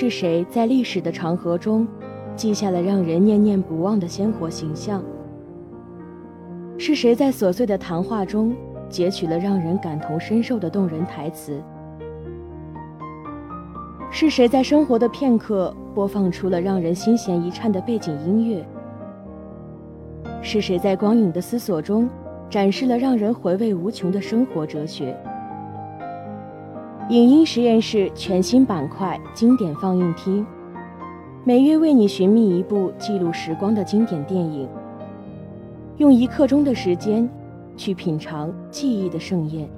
是谁在历史的长河中记下了让人念念不忘的鲜活形象？是谁在琐碎的谈话中截取了让人感同身受的动人台词？是谁在生活的片刻播放出了让人心弦一颤的背景音乐？是谁在光影的思索中展示了让人回味无穷的生活哲学？影音实验室全新板块经典放映厅，每月为你寻觅一部记录时光的经典电影，用一刻钟的时间去品尝记忆的盛宴。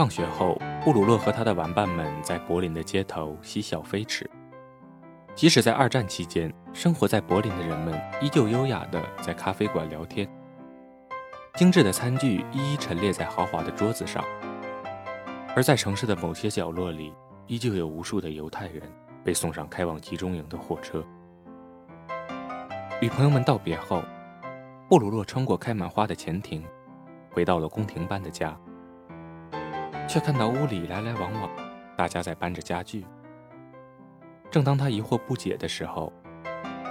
放学后，布鲁诺和他的玩伴们在柏林的街头嬉笑飞驰。即使在二战期间，生活在柏林的人们依旧优雅地在咖啡馆聊天。精致的餐具一一陈列在豪华的桌子上，而在城市的某些角落里，依旧有无数的犹太人被送上开往集中营的火车。与朋友们道别后，布鲁诺穿过开满花的前庭，回到了宫廷般的家。却看到屋里来来往往，大家在搬着家具。正当他疑惑不解的时候，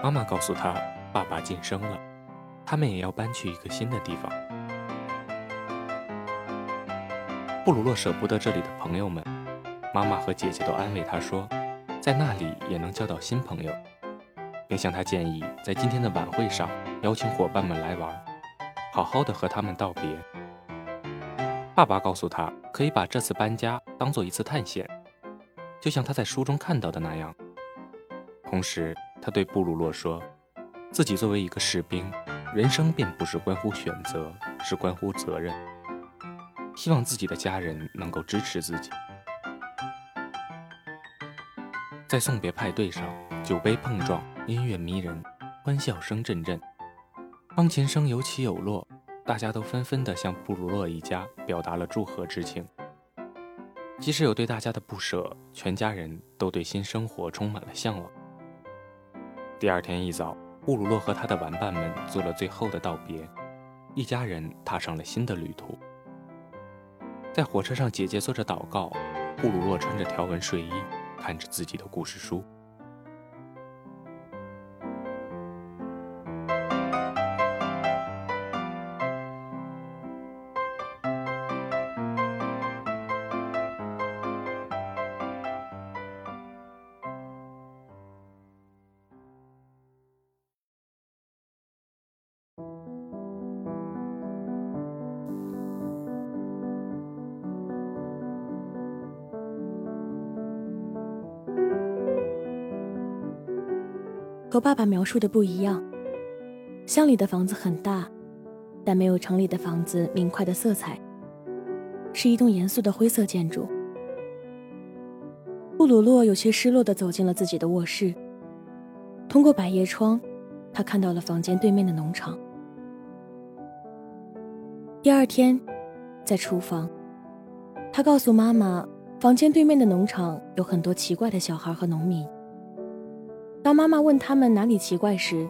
妈妈告诉他，爸爸晋升了，他们也要搬去一个新的地方。布鲁诺舍不得这里的朋友们，妈妈和姐姐都安慰他说，在那里也能交到新朋友，并向他建议，在今天的晚会上邀请伙伴们来玩，好好的和他们道别。爸爸告诉他，可以把这次搬家当做一次探险，就像他在书中看到的那样。同时，他对布鲁诺说，自己作为一个士兵，人生便不是关乎选择，是关乎责任。希望自己的家人能够支持自己。在送别派对上，酒杯碰撞，音乐迷人，欢笑声阵阵，钢琴声有起有落。大家都纷纷地向布鲁诺一家表达了祝贺之情。即使有对大家的不舍，全家人都对新生活充满了向往。第二天一早，布鲁诺和他的玩伴们做了最后的道别，一家人踏上了新的旅途。在火车上，姐姐做着祷告，布鲁诺穿着条纹睡衣，看着自己的故事书。和爸爸描述的不一样。乡里的房子很大，但没有城里的房子明快的色彩，是一栋严肃的灰色建筑。布鲁诺有些失落地走进了自己的卧室。通过百叶窗，他看到了房间对面的农场。第二天，在厨房，他告诉妈妈，房间对面的农场有很多奇怪的小孩和农民。当妈妈问他们哪里奇怪时，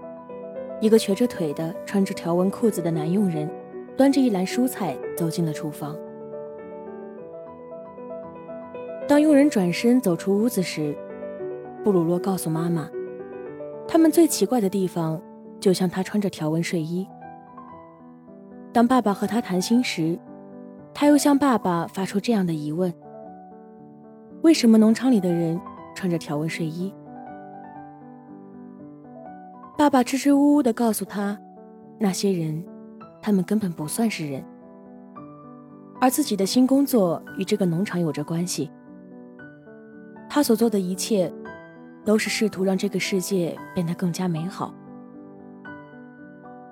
一个瘸着腿的、穿着条纹裤子的男佣人，端着一篮蔬菜走进了厨房。当佣人转身走出屋子时，布鲁诺告诉妈妈，他们最奇怪的地方，就像他穿着条纹睡衣。当爸爸和他谈心时，他又向爸爸发出这样的疑问：为什么农场里的人穿着条纹睡衣？爸爸支支吾吾地告诉他：“那些人，他们根本不算是人。而自己的新工作与这个农场有着关系。他所做的一切，都是试图让这个世界变得更加美好。”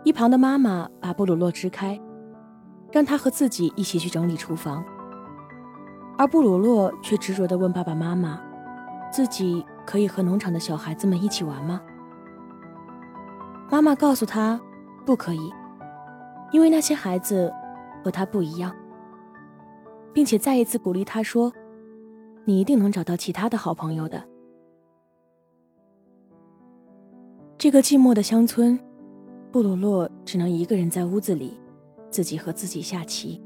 一旁的妈妈把布鲁诺支开，让他和自己一起去整理厨房。而布鲁诺却执着地问爸爸妈妈：“自己可以和农场的小孩子们一起玩吗？妈妈告诉他，不可以，因为那些孩子和他不一样，并且再一次鼓励他说：“你一定能找到其他的好朋友的。”这个寂寞的乡村，布鲁洛只能一个人在屋子里，自己和自己下棋，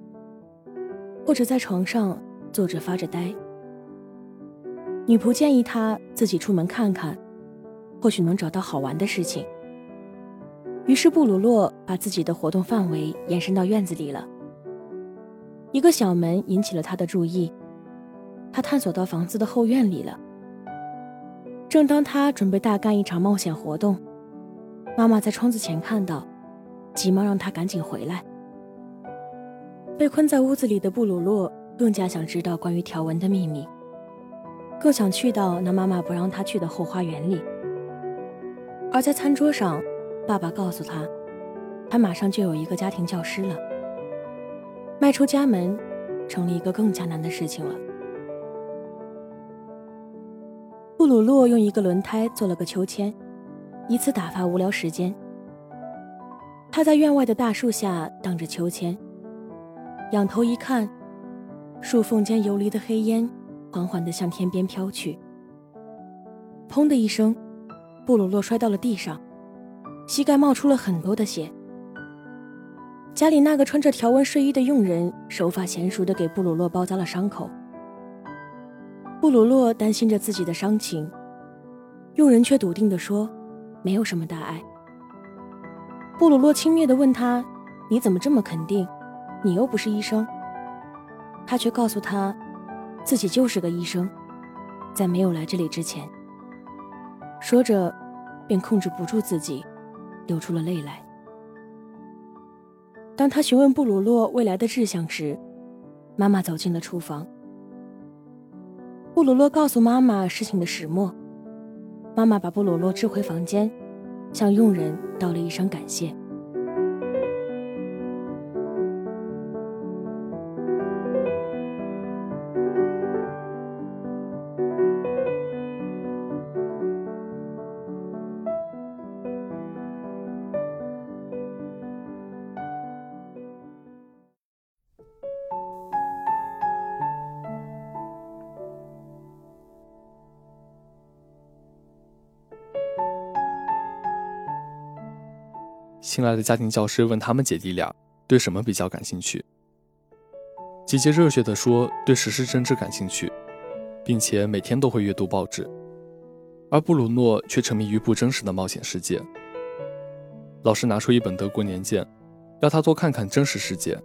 或者在床上坐着发着呆。女仆建议他自己出门看看，或许能找到好玩的事情。于是布鲁诺把自己的活动范围延伸到院子里了。一个小门引起了他的注意，他探索到房子的后院里了。正当他准备大干一场冒险活动，妈妈在窗子前看到，急忙让他赶紧回来。被困在屋子里的布鲁诺更加想知道关于条纹的秘密，更想去到那妈妈不让他去的后花园里。而在餐桌上。爸爸告诉他，他马上就有一个家庭教师了。迈出家门，成了一个更加难的事情了。布鲁洛用一个轮胎做了个秋千，以此打发无聊时间。他在院外的大树下荡着秋千，仰头一看，树缝间游离的黑烟缓缓地向天边飘去。砰的一声，布鲁洛摔到了地上。膝盖冒出了很多的血。家里那个穿着条纹睡衣的佣人手法娴熟地给布鲁诺包扎了伤口。布鲁诺担心着自己的伤情，佣人却笃定地说：“没有什么大碍。”布鲁诺轻蔑地问他：“你怎么这么肯定？你又不是医生。”他却告诉他，自己就是个医生，在没有来这里之前。说着，便控制不住自己。流出了泪来。当他询问布鲁洛未来的志向时，妈妈走进了厨房。布鲁洛告诉妈妈事情的始末，妈妈把布鲁洛支回房间，向佣人道了一声感谢。新来的家庭教师问他们姐弟俩对什么比较感兴趣。姐姐热血地说对时事政治感兴趣，并且每天都会阅读报纸，而布鲁诺却沉迷于不真实的冒险世界。老师拿出一本德国年鉴，要他多看看真实世界，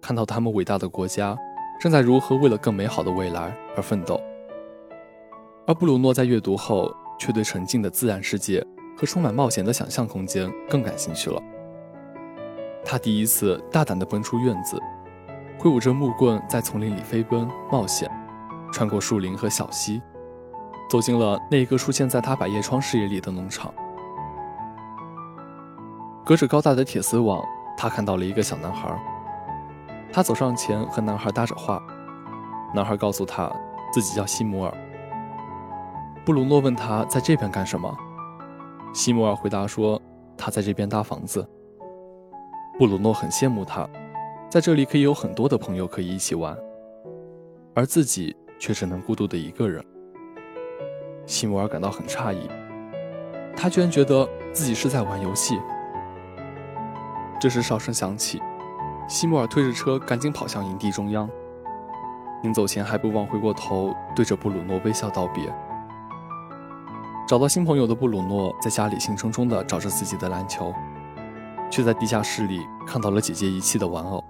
看到他们伟大的国家正在如何为了更美好的未来而奋斗。而布鲁诺在阅读后却对沉静的自然世界。和充满冒险的想象空间更感兴趣了。他第一次大胆地奔出院子，挥舞着木棍在丛林里飞奔冒险，穿过树林和小溪，走进了那一个出现在他百叶窗视野里的农场。隔着高大的铁丝网，他看到了一个小男孩。他走上前和男孩搭着话，男孩告诉他自己叫西姆尔。布鲁诺问他在这边干什么。西摩尔回答说：“他在这边搭房子。”布鲁诺很羡慕他，在这里可以有很多的朋友可以一起玩，而自己却只能孤独的一个人。西摩尔感到很诧异，他居然觉得自己是在玩游戏。这时哨声响起，西摩尔推着车赶紧跑向营地中央，临走前还不忘回过头对着布鲁诺微笑道别。找到新朋友的布鲁诺在家里兴冲冲地找着自己的篮球，却在地下室里看到了姐姐遗弃的玩偶，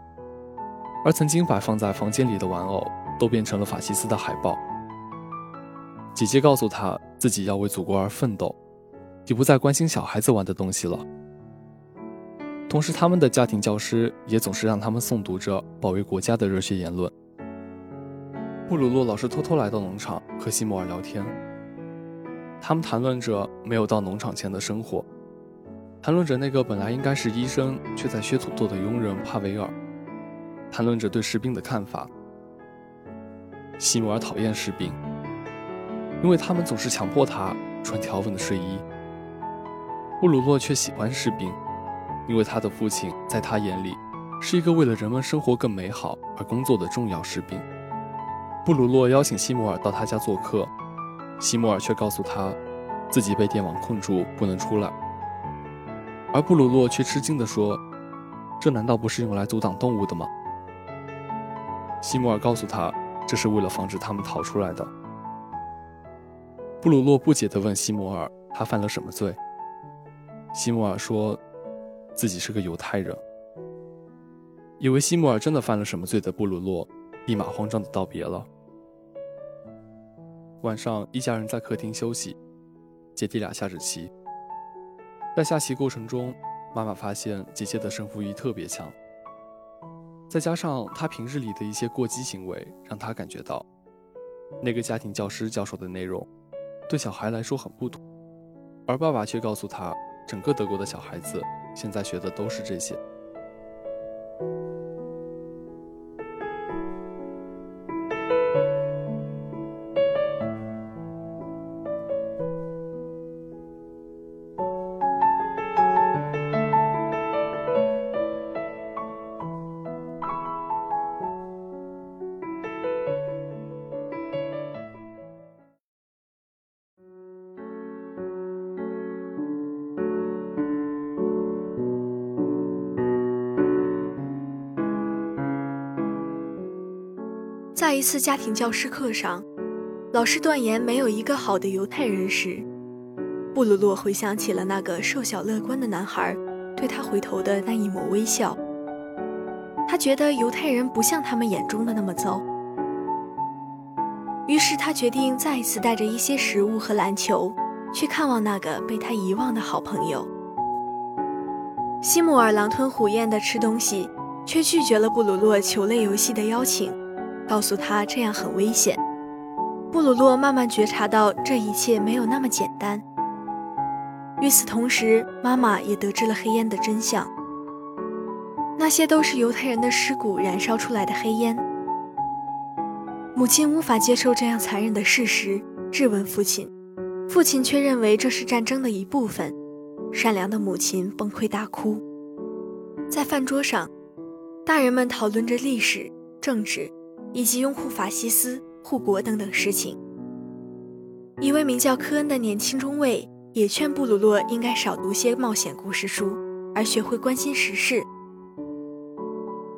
而曾经摆放在房间里的玩偶都变成了法西斯的海报。姐姐告诉他自己要为祖国而奋斗，已不再关心小孩子玩的东西了。同时，他们的家庭教师也总是让他们诵读着保卫国家的热血言论。布鲁诺老是偷偷来到农场和西摩尔聊天。他们谈论着没有到农场前的生活，谈论着那个本来应该是医生却在削土豆的佣人帕维尔，谈论着对士兵的看法。西摩尔讨厌士兵，因为他们总是强迫他穿条纹的睡衣。布鲁诺却喜欢士兵，因为他的父亲在他眼里是一个为了人们生活更美好而工作的重要士兵。布鲁诺邀请西摩尔到他家做客，西摩尔却告诉他，自己被电网困住，不能出来。而布鲁诺却吃惊地说：“这难道不是用来阻挡动物的吗？”西摩尔告诉他，这是为了防止他们逃出来的。布鲁诺不解地问西摩尔：“他犯了什么罪？”西摩尔说：“自己是个犹太人。”以为西摩尔真的犯了什么罪的布鲁诺，立马慌张地道别了。晚上，一家人在客厅休息，姐弟俩下着棋。在下棋过程中，妈妈发现姐姐的胜负欲特别强，再加上她平日里的一些过激行为，让她感觉到，那个家庭教师教授的内容，对小孩来说很不妥，而爸爸却告诉他。整个德国的小孩子现在学的都是这些。在一次家庭教师课上，老师断言没有一个好的犹太人时，布鲁洛回想起了那个瘦小乐观的男孩对他回头的那一抹微笑。他觉得犹太人不像他们眼中的那么糟。于是他决定再一次带着一些食物和篮球去看望那个被他遗忘的好朋友。西姆尔狼吞虎咽地吃东西，却拒绝了布鲁洛球类游戏的邀请。告诉他这样很危险。布鲁洛慢慢觉察到这一切没有那么简单。与此同时，妈妈也得知了黑烟的真相。那些都是犹太人的尸骨燃烧出来的黑烟。母亲无法接受这样残忍的事实，质问父亲。父亲却认为这是战争的一部分。善良的母亲崩溃大哭。在饭桌上，大人们讨论着历史、政治。以及拥护法西斯、护国等等事情。一位名叫科恩的年轻中尉也劝布鲁诺应该少读些冒险故事书，而学会关心时事。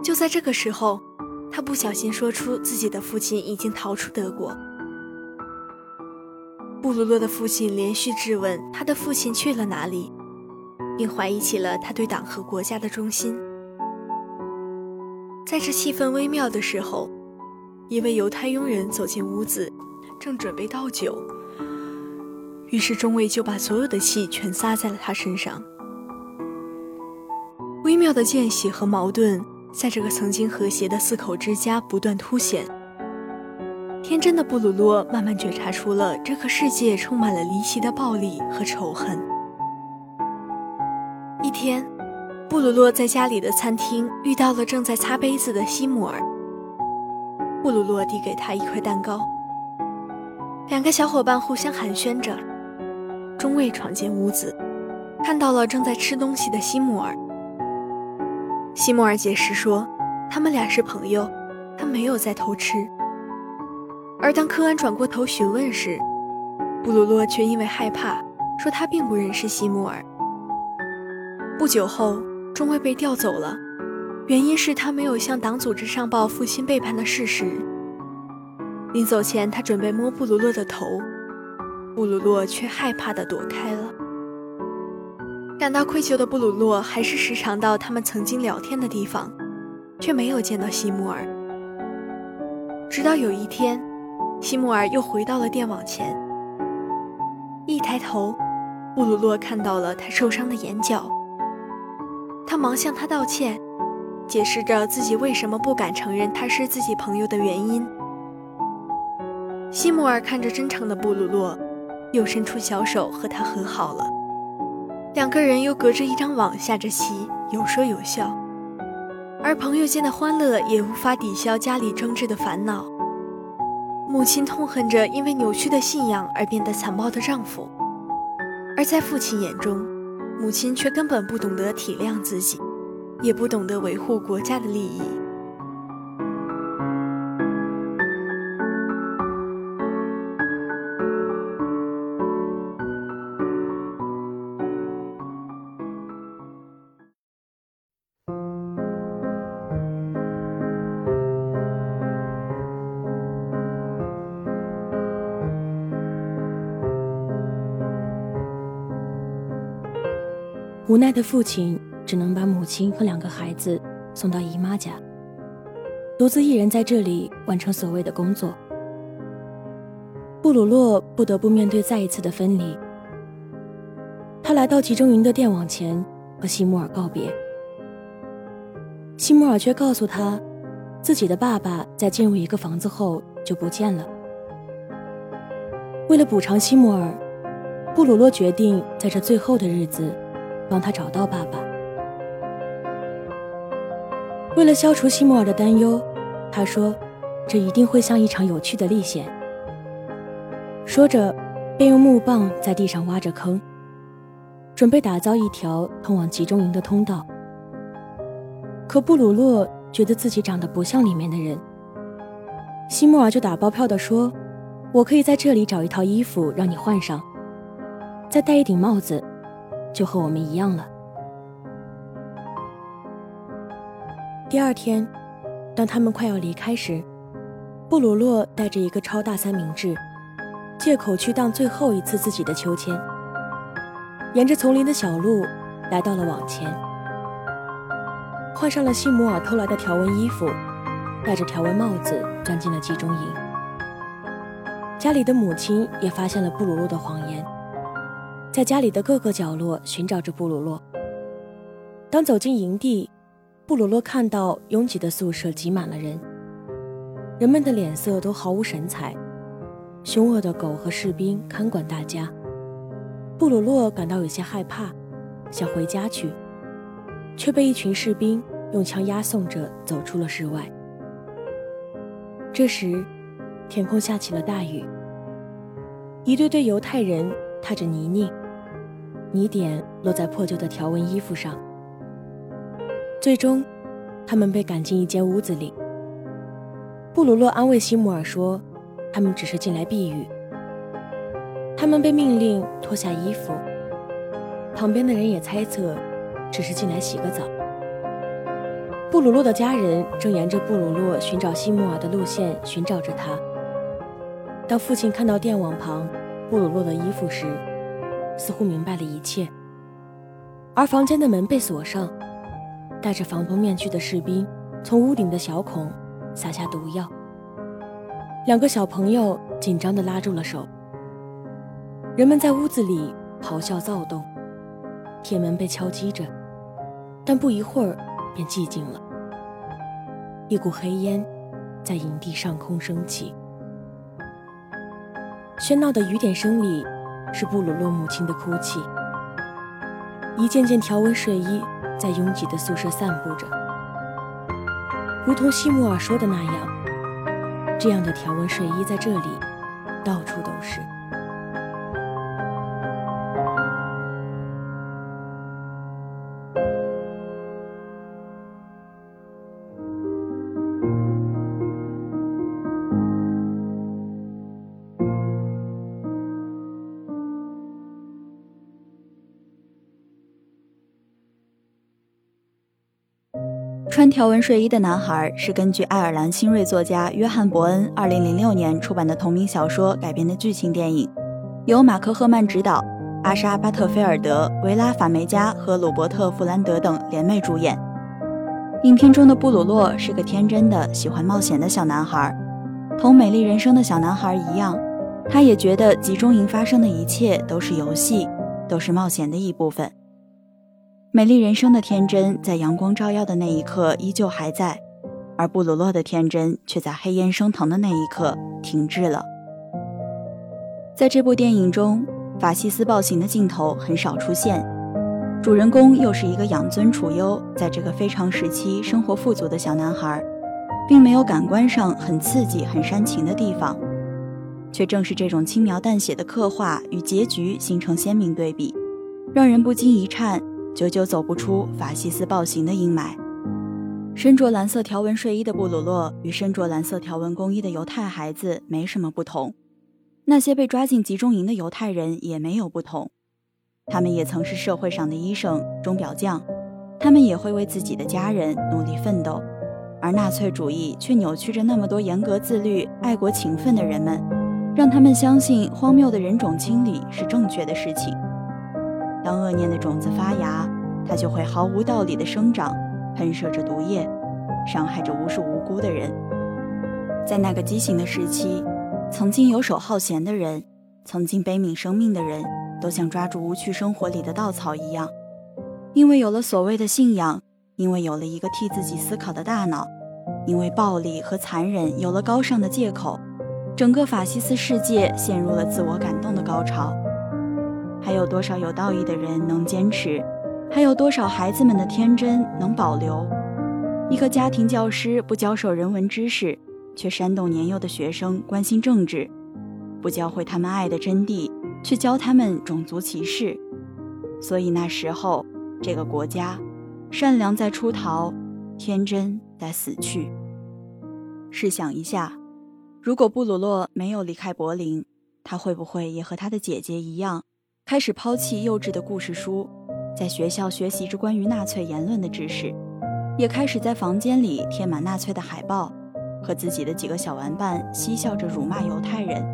就在这个时候，他不小心说出自己的父亲已经逃出德国。布鲁诺的父亲连续质问他的父亲去了哪里，并怀疑起了他对党和国家的忠心。在这气氛微妙的时候。一位犹太佣人走进屋子，正准备倒酒，于是中尉就把所有的气全撒在了他身上。微妙的间隙和矛盾在这个曾经和谐的四口之家不断凸显。天真的布鲁诺慢慢觉察出了这个世界充满了离奇的暴力和仇恨。一天，布鲁诺在家里的餐厅遇到了正在擦杯子的西姆尔。布鲁洛递给他一块蛋糕，两个小伙伴互相寒暄着。中尉闯进屋子，看到了正在吃东西的西姆尔。西姆尔解释说，他们俩是朋友，他没有在偷吃。而当科恩转过头询问时，布鲁洛却因为害怕，说他并不认识西姆尔。不久后，中尉被调走了。原因是他没有向党组织上报父亲背叛的事实。临走前，他准备摸布鲁洛的头，布鲁洛却害怕地躲开了。感到愧疚的布鲁洛还是时常到他们曾经聊天的地方，却没有见到西穆尔。直到有一天，西穆尔又回到了电网前，一抬头，布鲁洛看到了他受伤的眼角，他忙向他道歉。解释着自己为什么不敢承认他是自己朋友的原因。西摩尔看着真诚的布鲁洛，又伸出小手和他和好了。两个人又隔着一张网下着棋，有说有笑。而朋友间的欢乐也无法抵消家里争执的烦恼。母亲痛恨着因为扭曲的信仰而变得残暴的丈夫，而在父亲眼中，母亲却根本不懂得体谅自己，也不懂得维护国家的利益。无奈的父亲只能把母亲和两个孩子送到姨妈家，独自一人在这里完成所谓的工作。布鲁诺不得不面对再一次的分离。他来到集中营的电网前和西摩尔告别，西摩尔却告诉他，自己的爸爸在进入一个房子后就不见了。为了补偿西摩尔，布鲁诺决定在这最后的日子。帮他找到爸爸。为了消除西摩尔的担忧，他说：“这一定会像一场有趣的历险。”说着，便用木棒在地上挖着坑，准备打造一条通往集中营的通道。可布鲁诺觉得自己长得不像里面的人。西摩尔就打包票的说：“我可以在这里找一套衣服让你换上，再戴一顶帽子。”就和我们一样了。第二天，当他们快要离开时，布鲁诺带着一个超大三明治，借口去荡最后一次自己的秋千，沿着丛林的小路来到了网前，换上了西姆尔偷来的条纹衣服，戴着条纹帽子，钻进了集中营。家里的母亲也发现了布鲁诺的谎言。在家里的各个角落寻找着布鲁诺。当走进营地，布鲁诺看到拥挤的宿舍挤满了人，人们的脸色都毫无神采，凶恶的狗和士兵看管大家。布鲁诺感到有些害怕，想回家去，却被一群士兵用枪押送着走出了室外。这时，天空下起了大雨，一对对犹太人踏着泥泞。泥点落在破旧的条纹衣服上。最终，他们被赶进一间屋子里。布鲁诺安慰西姆尔说：“他们只是进来避雨。”他们被命令脱下衣服。旁边的人也猜测，只是进来洗个澡。布鲁诺的家人正沿着布鲁诺寻找西姆尔的路线寻找着他。当父亲看到电网旁布鲁诺的衣服时，似乎明白了一切，而房间的门被锁上，戴着防毒面具的士兵从屋顶的小孔撒下毒药。两个小朋友紧张地拉住了手。人们在屋子里咆哮躁动，铁门被敲击着，但不一会儿便寂静了。一股黑烟在营地上空升起，喧闹的雨点声里。是布鲁诺母亲的哭泣。一件件条纹睡衣在拥挤的宿舍散步着，如同西姆尔说的那样，这样的条纹睡衣在这里到处都是。穿条纹睡衣的男孩是根据爱尔兰新锐作家约翰·伯恩2006年出版的同名小说改编的剧情电影，由马克·赫曼执导，阿莎·巴特菲尔德、维拉·法梅加和鲁伯特·弗兰德等联袂主演。影片中的布鲁诺是个天真的、喜欢冒险的小男孩，同《美丽人生》的小男孩一样，他也觉得集中营发生的一切都是游戏，都是冒险的一部分。美丽人生的天真，在阳光照耀的那一刻依旧还在，而布鲁诺的天真却在黑烟升腾的那一刻停滞了。在这部电影中，法西斯暴行的镜头很少出现，主人公又是一个养尊处优，在这个非常时期生活富足的小男孩，并没有感官上很刺激、很煽情的地方，却正是这种轻描淡写的刻画与结局形成鲜明对比，让人不禁一颤，久久走不出法西斯暴行的阴霾。身着蓝色条纹睡衣的布鲁诺与身着蓝色条纹工衣的犹太孩子没什么不同，那些被抓进集中营的犹太人也没有不同，他们也曾是社会上的医生、钟表匠，他们也会为自己的家人努力奋斗。而纳粹主义却扭曲着那么多严格自律、爱国勤奋的人们，让他们相信荒谬的人种清理是正确的事情。当恶念的种子发芽，它就会毫无道理地生长，喷射着毒液，伤害着无数无辜的人。在那个畸形的时期，曾经游手好闲的人，曾经悲悯生命的人，都像抓住无趣生活里的稻草一样，因为有了所谓的信仰。因为有了一个替自己思考的大脑，因为暴力和残忍有了高尚的借口，整个法西斯世界陷入了自我感动的高潮。还有多少有道义的人能坚持？还有多少孩子们的天真能保留？一个家庭教师不教授人文知识，却煽动年幼的学生关心政治；不教会他们爱的真谛，却教他们种族歧视。所以那时候，这个国家。善良在出逃，天真在死去。试想一下，如果布鲁诺没有离开柏林，他会不会也和他的姐姐一样，开始抛弃幼稚的故事书，在学校学习着关于纳粹言论的知识，也开始在房间里贴满纳粹的海报，和自己的几个小玩伴嬉笑着辱骂犹太人？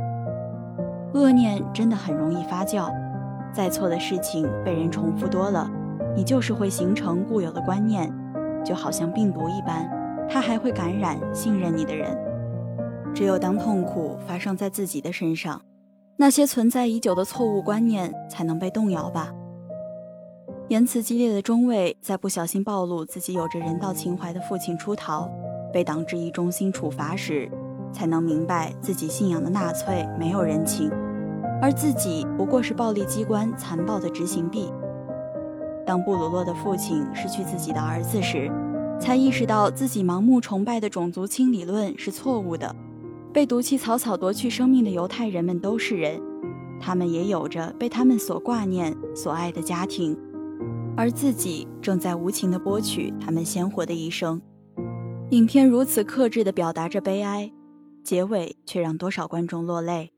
恶念真的很容易发酵，再错的事情被人重复多了。你就是会形成固有的观念，就好像病毒一般，它还会感染信任你的人。只有当痛苦发生在自己的身上，那些存在已久的错误观念才能被动摇吧。言辞激烈的中尉在不小心暴露自己有着人道情怀的父亲出逃，被党治一中心处罚时，才能明白自己信仰的纳粹没有人情，而自己不过是暴力机关残暴的执行臂。当布鲁诺的父亲失去自己的儿子时，才意识到自己盲目崇拜的种族清理论是错误的。被毒气草草夺去生命的犹太人们都是人，他们也有着被他们所挂念、所爱的家庭，而自己正在无情地剥取他们鲜活的一生。影片如此克制地表达着悲哀，结尾却让多少观众落泪。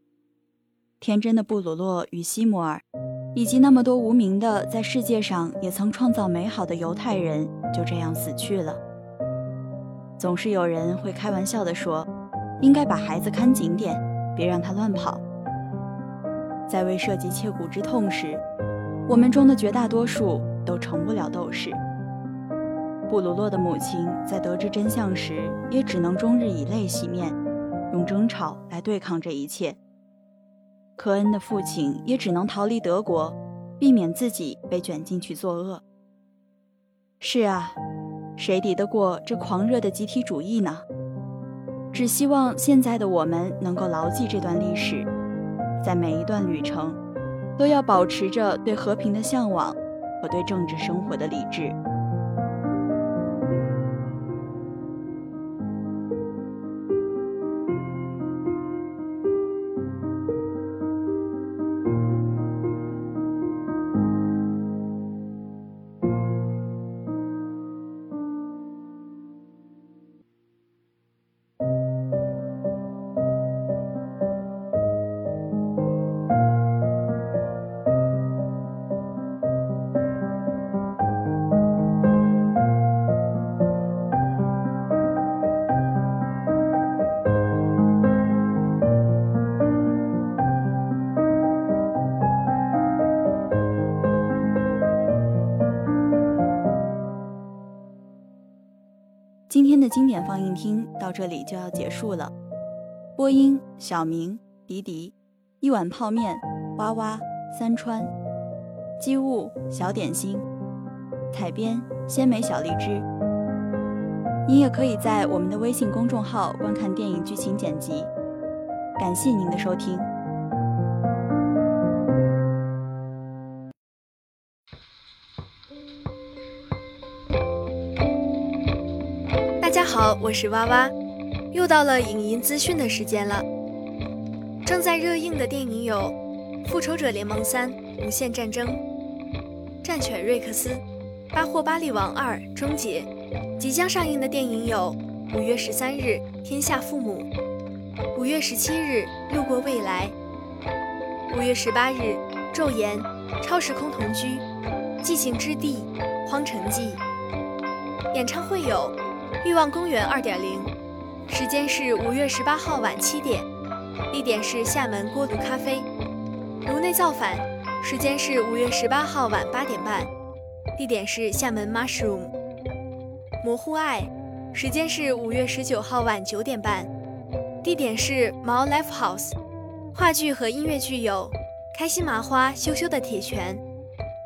天真的布鲁诺与西摩尔。以及那么多无名的在世界上也曾创造美好的犹太人就这样死去了。总是有人会开玩笑地说：“应该把孩子看紧点，别让他乱跑。”在未涉及切骨之痛时，我们中的绝大多数都成不了斗士。布鲁诺的母亲在得知真相时，也只能终日以泪洗面，用争吵来对抗这一切。科恩的父亲也只能逃离德国，避免自己被卷进去作恶。是啊，谁敌得过这狂热的集体主义呢？只希望现在的我们能够牢记这段历史，在每一段旅程，都要保持着对和平的向往和对政治生活的理智。经典放映厅到这里就要结束了。播音：小明、迪迪，一碗泡面，哇哇，三川，机务：小点心，采编：鲜美小荔枝。你也可以在我们的微信公众号观看电影剧情剪辑。感谢您的收听。好，我是哇哇，又到了影音资讯的时间了。正在热映的电影有《复仇者联盟三：无限战争》、《战犬瑞克斯》、《巴霍巴利王二：终结》。即将上映的电影有五月十三日《天下父母》，五月十七日《路过未来》，五月十八日《昼颜》、《超时空同居》、《寂静之地》、《荒城记》。演唱会有《欲望公园二点零》，时间是五月十八号晚七点。地点是厦门锅炉咖啡，颅内造反，时间是五月十八号晚八点半，地点是厦门 Mushroom。模糊爱，时间是五月十九号晚九点半，地点是毛 Life House。话剧和音乐剧有。开心麻花羞羞的铁拳，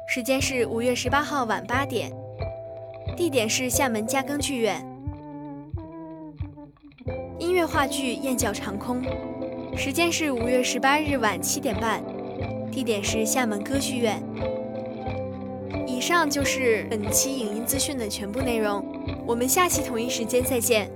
时间是五月十八号晚八点，地点是厦门嘉庚剧院。越话剧燕叫长空。时间是五月十八日晚七点半，地点是厦门歌剧院。以上就是本期影音资讯的全部内容，我们下期同一时间再见。